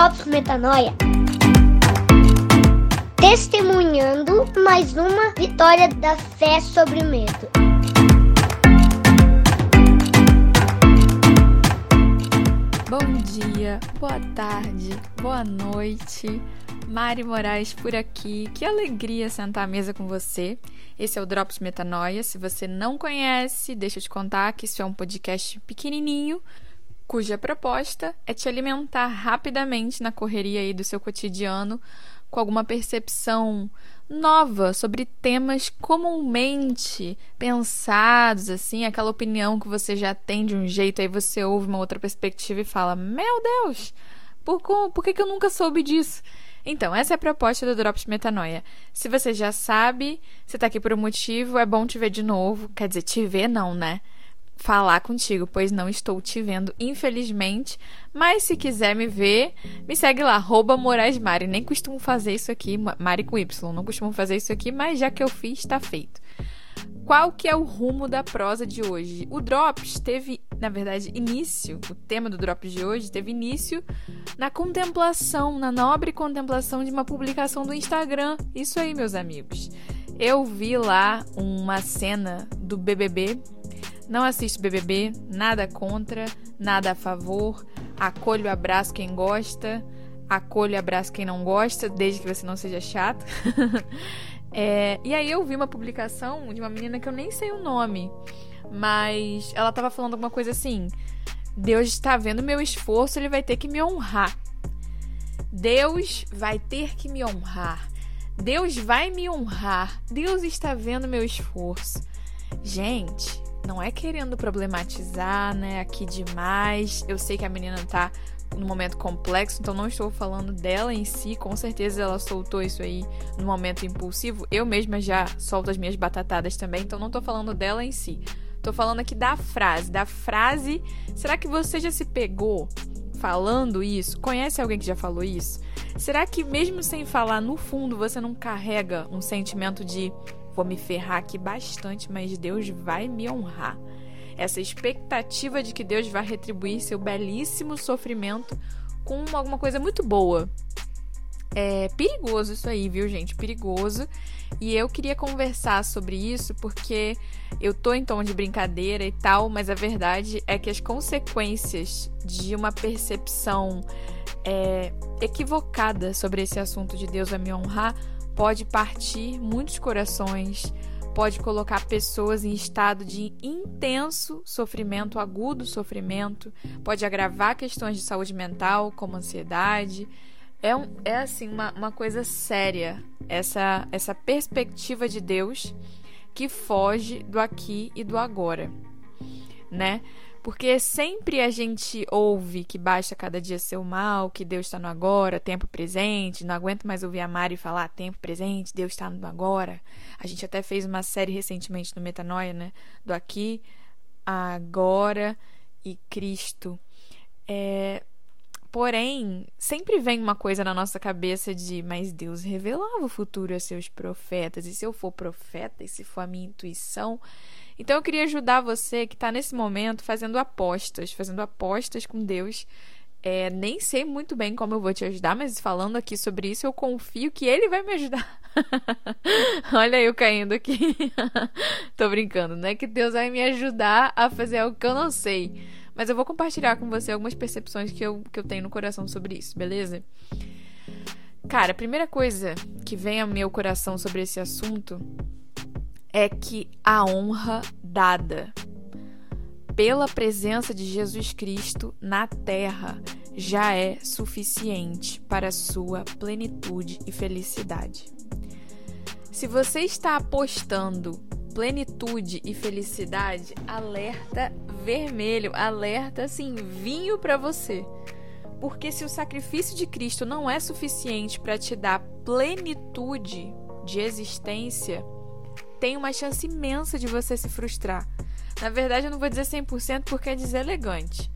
Drops Metanoia. Testemunhando mais uma vitória da fé sobre o medo. Bom dia, boa tarde, boa noite. Mari Moraes por aqui. Que alegria sentar à mesa com você. Esse é o Drops Metanoia. Se você não conhece, deixa eu te contar que isso é um podcast pequenininho cuja proposta é te alimentar rapidamente na correria aí do seu cotidiano com alguma percepção nova sobre temas comumente pensados, assim, aquela opinião que você já tem de um jeito, aí você ouve uma outra perspectiva e fala: Meu Deus, por, por que, que eu nunca soube disso? Então, essa é a proposta do Drops Metanoia. Se você já sabe, você está aqui por um motivo, é bom te ver de novo. Quer dizer, te ver não, né? Falar contigo, pois não estou te vendo, infelizmente. Mas se quiser me ver, me segue lá, arroba Moraes Mari. Nem costumo fazer isso aqui, Mari com Y, não costumo fazer isso aqui, mas já que eu fiz, está feito. Qual que é o rumo da prosa de hoje? O Drops teve, na verdade, início, o tema do Drops de hoje teve início na contemplação, na nobre contemplação de uma publicação do Instagram. Isso aí, meus amigos. Eu vi lá uma cena do BBB não assisto BBB, nada contra, nada a favor. Acolho e abraço quem gosta, acolho e abraço quem não gosta, desde que você não seja chato. é, e aí eu vi uma publicação de uma menina que eu nem sei o nome, mas ela tava falando alguma coisa assim: Deus está vendo meu esforço, ele vai ter que me honrar. Deus vai ter que me honrar. Deus vai me honrar. Deus está vendo meu esforço. Gente, não é querendo problematizar, né, aqui demais. Eu sei que a menina tá num momento complexo, então não estou falando dela em si, com certeza ela soltou isso aí no momento impulsivo. Eu mesma já solto as minhas batatadas também, então não estou falando dela em si. Tô falando aqui da frase, da frase. Será que você já se pegou falando isso? Conhece alguém que já falou isso? Será que mesmo sem falar no fundo você não carrega um sentimento de Vou me ferrar aqui bastante, mas Deus vai me honrar. Essa expectativa de que Deus vai retribuir seu belíssimo sofrimento com alguma coisa muito boa. É perigoso isso aí, viu, gente? Perigoso. E eu queria conversar sobre isso porque eu tô em tom de brincadeira e tal, mas a verdade é que as consequências de uma percepção é, equivocada sobre esse assunto de Deus vai me honrar pode partir muitos corações, pode colocar pessoas em estado de intenso sofrimento, agudo sofrimento, pode agravar questões de saúde mental, como ansiedade. É, um, é assim, uma, uma coisa séria essa, essa perspectiva de Deus que foge do aqui e do agora, né? Porque sempre a gente ouve que basta cada dia ser o mal, que Deus está no agora, tempo presente. Não aguento mais ouvir a Mari falar tempo presente, Deus está no agora. A gente até fez uma série recentemente no Metanoia, né? Do aqui, agora e Cristo. É, Porém, sempre vem uma coisa na nossa cabeça de, mas Deus revelava o futuro a seus profetas, e se eu for profeta, e se for a minha intuição, então eu queria ajudar você que está nesse momento fazendo apostas, fazendo apostas com Deus. É, nem sei muito bem como eu vou te ajudar, mas falando aqui sobre isso, eu confio que ele vai me ajudar. Olha eu caindo aqui. Tô brincando, não é que Deus vai me ajudar a fazer algo que eu não sei. Mas eu vou compartilhar com você algumas percepções que eu, que eu tenho no coração sobre isso, beleza? Cara, a primeira coisa que vem ao meu coração sobre esse assunto é que a honra dada pela presença de Jesus Cristo na terra já é suficiente para sua plenitude e felicidade. Se você está apostando plenitude e felicidade, alerta vermelho, alerta assim, vinho para você. Porque se o sacrifício de Cristo não é suficiente para te dar plenitude de existência, tem uma chance imensa de você se frustrar. Na verdade, eu não vou dizer 100% porque é deselegante,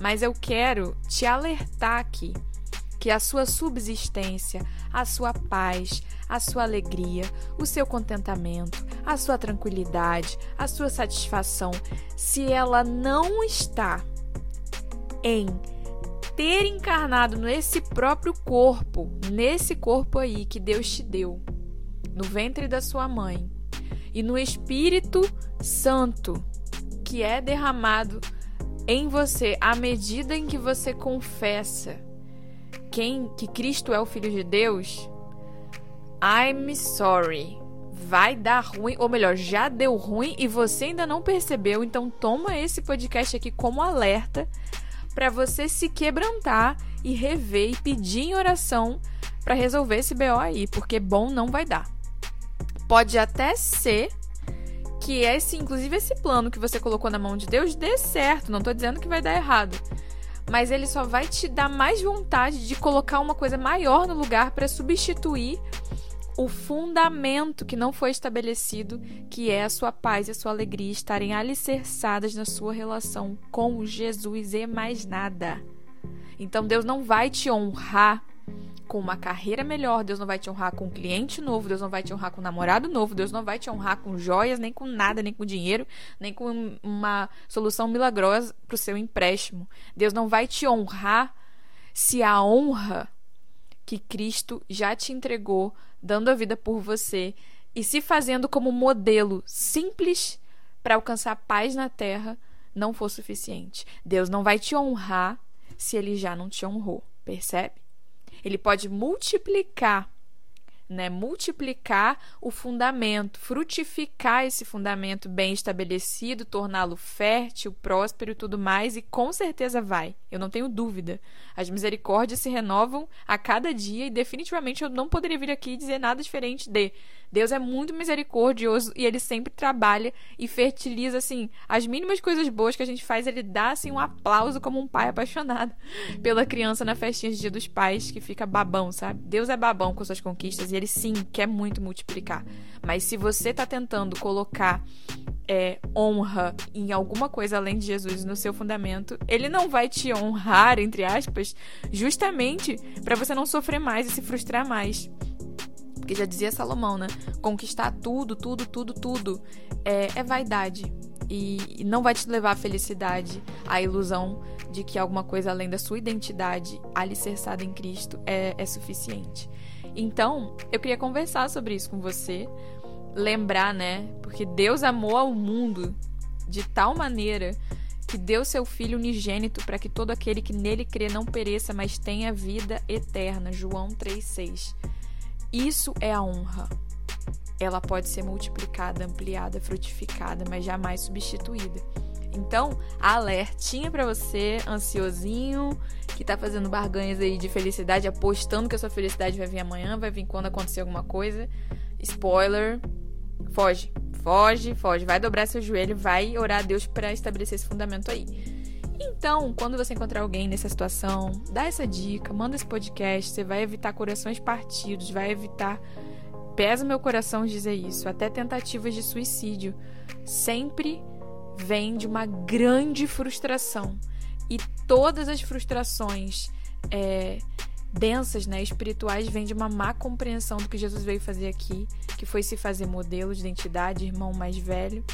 mas eu quero te alertar aqui que a sua subsistência, a sua paz, a sua alegria, o seu contentamento, a sua tranquilidade, a sua satisfação, se ela não está em ter encarnado nesse próprio corpo, nesse corpo aí que Deus te deu, no ventre da sua mãe, e no Espírito Santo que é derramado em você à medida em que você confessa quem que Cristo é o filho de Deus, I'm sorry. Vai dar ruim, ou melhor, já deu ruim e você ainda não percebeu, então toma esse podcast aqui como alerta para você se quebrantar e rever e pedir em oração para resolver esse BO aí, porque bom não vai dar. Pode até ser que esse, inclusive esse plano que você colocou na mão de Deus dê certo, não tô dizendo que vai dar errado. Mas ele só vai te dar mais vontade de colocar uma coisa maior no lugar para substituir o fundamento que não foi estabelecido, que é a sua paz e a sua alegria estarem alicerçadas na sua relação com Jesus e mais nada. Então Deus não vai te honrar com uma carreira melhor, Deus não vai te honrar com um cliente novo, Deus não vai te honrar com um namorado novo, Deus não vai te honrar com joias, nem com nada, nem com dinheiro, nem com uma solução milagrosa para o seu empréstimo. Deus não vai te honrar se a honra que Cristo já te entregou, dando a vida por você e se fazendo como modelo simples para alcançar paz na terra, não for suficiente. Deus não vai te honrar se ele já não te honrou, percebe? Ele pode multiplicar, né? Multiplicar o fundamento, frutificar esse fundamento bem estabelecido, torná-lo fértil, próspero e tudo mais, e com certeza vai. Eu não tenho dúvida. As misericórdias se renovam a cada dia e definitivamente eu não poderia vir aqui dizer nada diferente de Deus é muito misericordioso e ele sempre trabalha e fertiliza assim as mínimas coisas boas que a gente faz, ele dá assim um aplauso como um pai apaixonado pela criança na festinha de Dia dos Pais que fica babão, sabe? Deus é babão com suas conquistas e ele sim quer muito multiplicar. Mas se você tá tentando colocar é, honra em alguma coisa além de Jesus no seu fundamento, ele não vai te honrar, entre aspas, justamente para você não sofrer mais e se frustrar mais. Porque já dizia Salomão, né? Conquistar tudo, tudo, tudo, tudo é, é vaidade. E, não vai te levar à felicidade, à ilusão de que alguma coisa além da sua identidade alicerçada em Cristo é, é suficiente. Então, eu queria conversar sobre isso com você, lembrar, né? Porque Deus amou ao mundo de tal maneira que deu seu Filho unigênito para que todo aquele que nele crê não pereça, mas tenha vida eterna. João 3,6. Isso é a honra. Ela pode ser multiplicada, ampliada, frutificada, mas jamais substituída. Então, alertinha para você, ansiosinho, que tá fazendo barganhas aí de felicidade, apostando que a sua felicidade vai vir amanhã, vai vir quando acontecer alguma coisa. Spoiler, foge, foge, foge, vai dobrar seu joelho, vai orar a Deus para estabelecer esse fundamento aí. Então, quando você encontrar alguém nessa situação, dá essa dica, manda esse podcast, você vai evitar corações partidos, vai evitar pesa meu coração dizer isso, até tentativas de suicídio. Sempre vem de uma grande frustração. E todas as frustrações é, densas, né, espirituais, vêm de uma má compreensão do que Jesus veio fazer aqui, que foi se fazer modelo de identidade, irmão mais velho,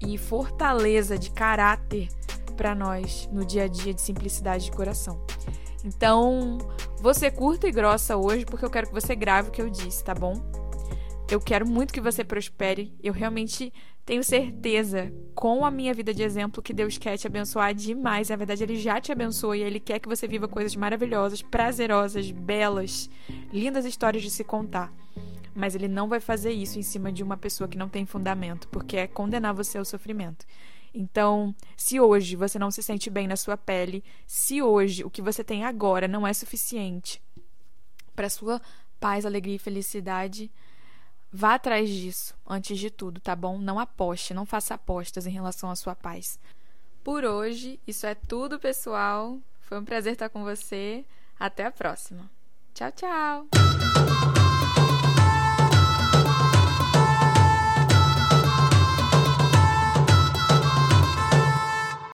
e fortaleza de caráter para nós no dia a dia de simplicidade de coração. Então, você curta e grossa hoje porque eu quero que você grave o que eu disse, tá bom? Eu quero muito que você prospere. Eu realmente tenho certeza, com a minha vida de exemplo, que Deus quer te abençoar demais. Na verdade, Ele já te abençoa e Ele quer que você viva coisas maravilhosas, prazerosas, belas, lindas histórias de se contar. Mas Ele não vai fazer isso em cima de uma pessoa que não tem fundamento, porque é condenar você ao sofrimento. Então, se hoje você não se sente bem na sua pele, se hoje o que você tem agora não é suficiente para sua paz, alegria e felicidade, vá atrás disso antes de tudo, tá bom? Não aposte, não faça apostas em relação à sua paz. Por hoje, isso é tudo, pessoal. Foi um prazer estar com você. Até a próxima. Tchau, tchau.